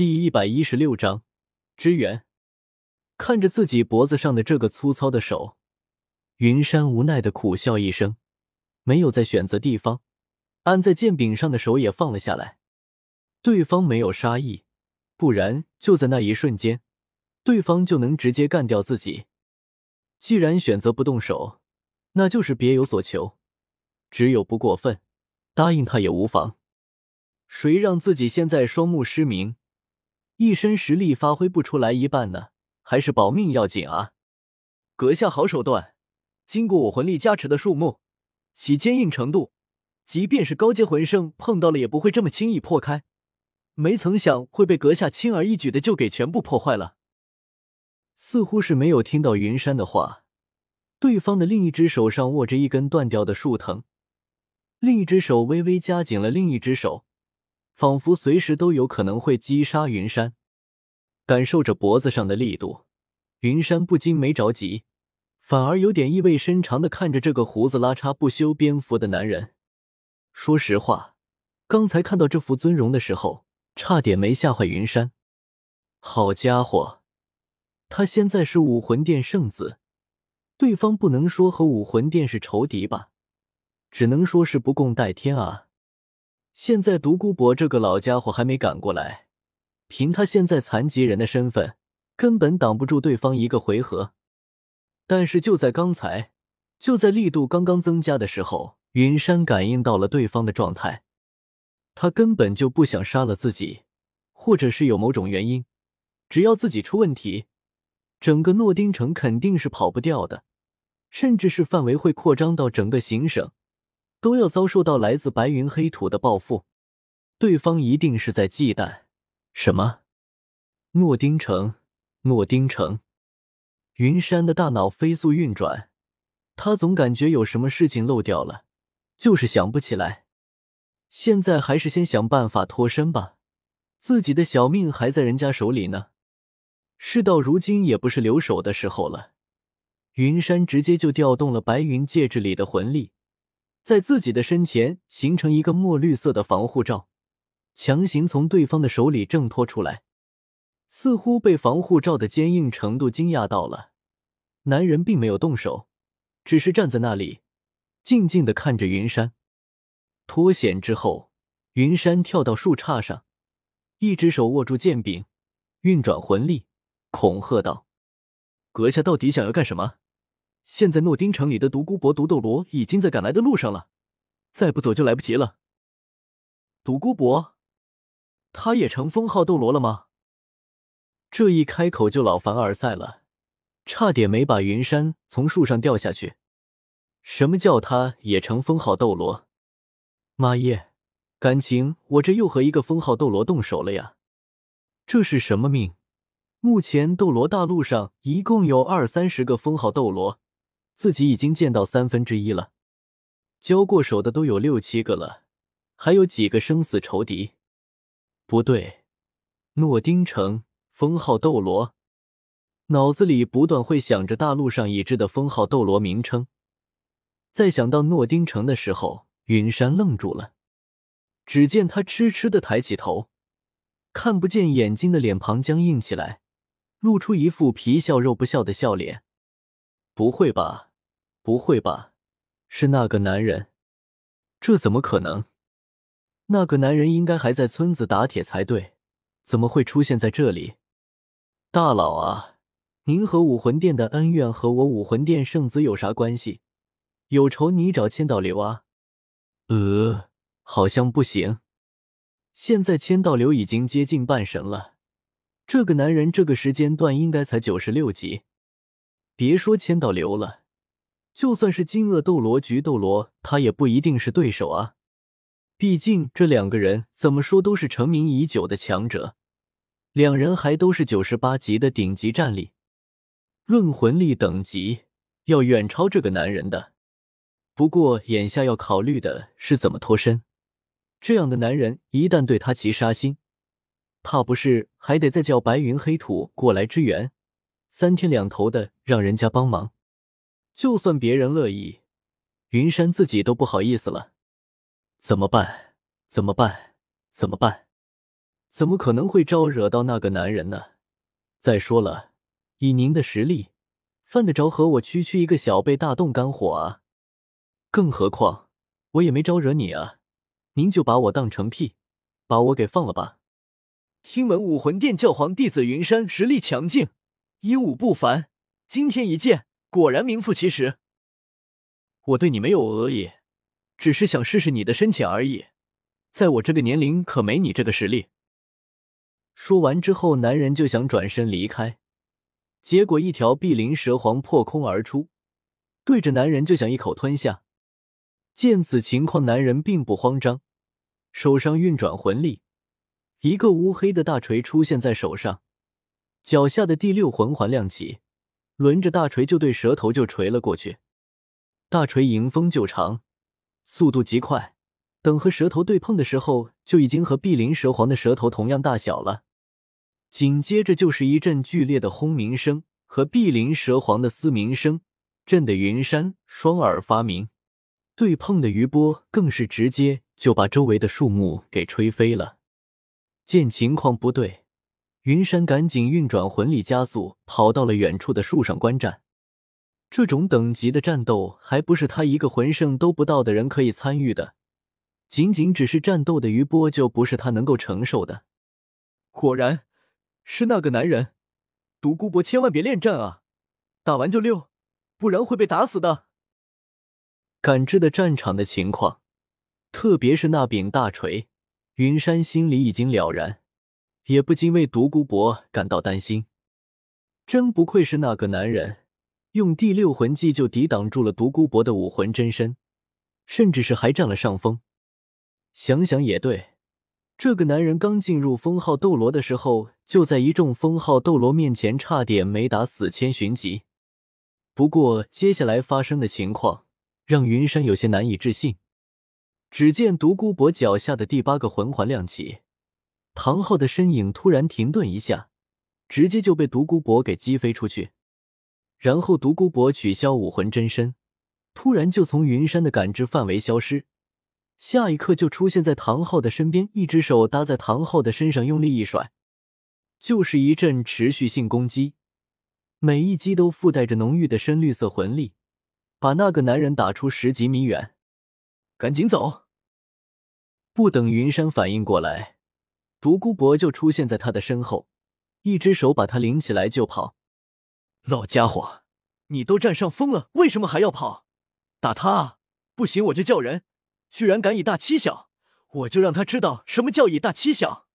第一百一十六章支援。看着自己脖子上的这个粗糙的手，云山无奈的苦笑一声，没有再选择地方，按在剑柄上的手也放了下来。对方没有杀意，不然就在那一瞬间，对方就能直接干掉自己。既然选择不动手，那就是别有所求，只有不过分，答应他也无妨。谁让自己现在双目失明？一身实力发挥不出来一半呢，还是保命要紧啊！阁下好手段，经过我魂力加持的树木，其坚硬程度，即便是高阶魂圣碰到了也不会这么轻易破开。没曾想会被阁下轻而易举的就给全部破坏了。似乎是没有听到云山的话，对方的另一只手上握着一根断掉的树藤，另一只手微微夹紧了另一只手。仿佛随时都有可能会击杀云山，感受着脖子上的力度，云山不禁没着急，反而有点意味深长的看着这个胡子拉碴、不修边幅的男人。说实话，刚才看到这副尊容的时候，差点没吓坏云山。好家伙，他现在是武魂殿圣子，对方不能说和武魂殿是仇敌吧，只能说是不共戴天啊。现在独孤博这个老家伙还没赶过来，凭他现在残疾人的身份，根本挡不住对方一个回合。但是就在刚才，就在力度刚刚增加的时候，云山感应到了对方的状态。他根本就不想杀了自己，或者是有某种原因，只要自己出问题，整个诺丁城肯定是跑不掉的，甚至是范围会扩张到整个行省。都要遭受到来自白云黑土的报复，对方一定是在忌惮什么？诺丁城，诺丁城。云山的大脑飞速运转，他总感觉有什么事情漏掉了，就是想不起来。现在还是先想办法脱身吧，自己的小命还在人家手里呢。事到如今也不是留手的时候了，云山直接就调动了白云戒指里的魂力。在自己的身前形成一个墨绿色的防护罩，强行从对方的手里挣脱出来，似乎被防护罩的坚硬程度惊讶到了。男人并没有动手，只是站在那里，静静的看着云山。脱险之后，云山跳到树杈上，一只手握住剑柄，运转魂力，恐吓道：“阁下到底想要干什么？”现在诺丁城里的独孤博、独斗罗已经在赶来的路上了，再不走就来不及了。独孤博，他也成封号斗罗了吗？这一开口就老凡尔赛了，差点没把云山从树上掉下去。什么叫他也成封号斗罗？妈耶，感情我这又和一个封号斗罗动手了呀？这是什么命？目前斗罗大陆上一共有二三十个封号斗罗。自己已经见到三分之一了，交过手的都有六七个了，还有几个生死仇敌？不对，诺丁城封号斗罗，脑子里不断会想着大陆上已知的封号斗罗名称。在想到诺丁城的时候，云山愣住了。只见他痴痴的抬起头，看不见眼睛的脸庞僵硬起来，露出一副皮笑肉不笑的笑脸。不会吧？不会吧，是那个男人？这怎么可能？那个男人应该还在村子打铁才对，怎么会出现在这里？大佬啊，您和武魂殿的恩怨和我武魂殿圣子有啥关系？有仇你找千道流啊？呃，好像不行。现在千道流已经接近半神了，这个男人这个时间段应该才九十六级。别说千道流了。就算是金鳄斗罗、菊斗罗，他也不一定是对手啊。毕竟这两个人怎么说都是成名已久的强者，两人还都是九十八级的顶级战力，论魂力等级要远超这个男人的。不过眼下要考虑的是怎么脱身。这样的男人一旦对他起杀心，怕不是还得再叫白云黑土过来支援，三天两头的让人家帮忙。就算别人乐意，云山自己都不好意思了。怎么办？怎么办？怎么办？怎么可能会招惹到那个男人呢？再说了，以您的实力，犯得着和我区区一个小辈大动肝火啊？更何况我也没招惹你啊！您就把我当成屁，把我给放了吧。听闻武魂殿教皇弟子云山实力强劲，英武不凡，今天一见，果然名副其实。我对你没有恶意，只是想试试你的深浅而已。在我这个年龄，可没你这个实力。说完之后，男人就想转身离开，结果一条碧鳞蛇皇破空而出，对着男人就想一口吞下。见此情况，男人并不慌张，手上运转魂力，一个乌黑的大锤出现在手上，脚下的第六魂环亮起，轮着大锤就对蛇头就锤了过去。大锤迎风就长，速度极快，等和蛇头对碰的时候，就已经和碧鳞蛇皇的蛇头同样大小了。紧接着就是一阵剧烈的轰鸣声和碧鳞蛇皇的嘶鸣声，震得云山双耳发鸣。对碰的余波更是直接就把周围的树木给吹飞了。见情况不对，云山赶紧运转魂力加速，跑到了远处的树上观战。这种等级的战斗，还不是他一个魂圣都不到的人可以参与的。仅仅只是战斗的余波，就不是他能够承受的。果然，是那个男人。独孤博，千万别恋战啊！打完就溜，不然会被打死的。感知的战场的情况，特别是那柄大锤，云山心里已经了然，也不禁为独孤博感到担心。真不愧是那个男人，用第六魂技就抵挡住了独孤博的武魂真身，甚至是还占了上风。想想也对，这个男人刚进入封号斗罗的时候，就在一众封号斗罗面前差点没打死千寻疾。不过接下来发生的情况。让云山有些难以置信。只见独孤博脚下的第八个魂环亮起，唐昊的身影突然停顿一下，直接就被独孤博给击飞出去。然后独孤博取消武魂真身，突然就从云山的感知范围消失，下一刻就出现在唐昊的身边，一只手搭在唐昊的身上，用力一甩，就是一阵持续性攻击，每一击都附带着浓郁的深绿色魂力。把那个男人打出十几米远，赶紧走！不等云山反应过来，独孤博就出现在他的身后，一只手把他拎起来就跑。老家伙，你都占上风了，为什么还要跑？打他啊！不行我就叫人！居然敢以大欺小，我就让他知道什么叫以大欺小！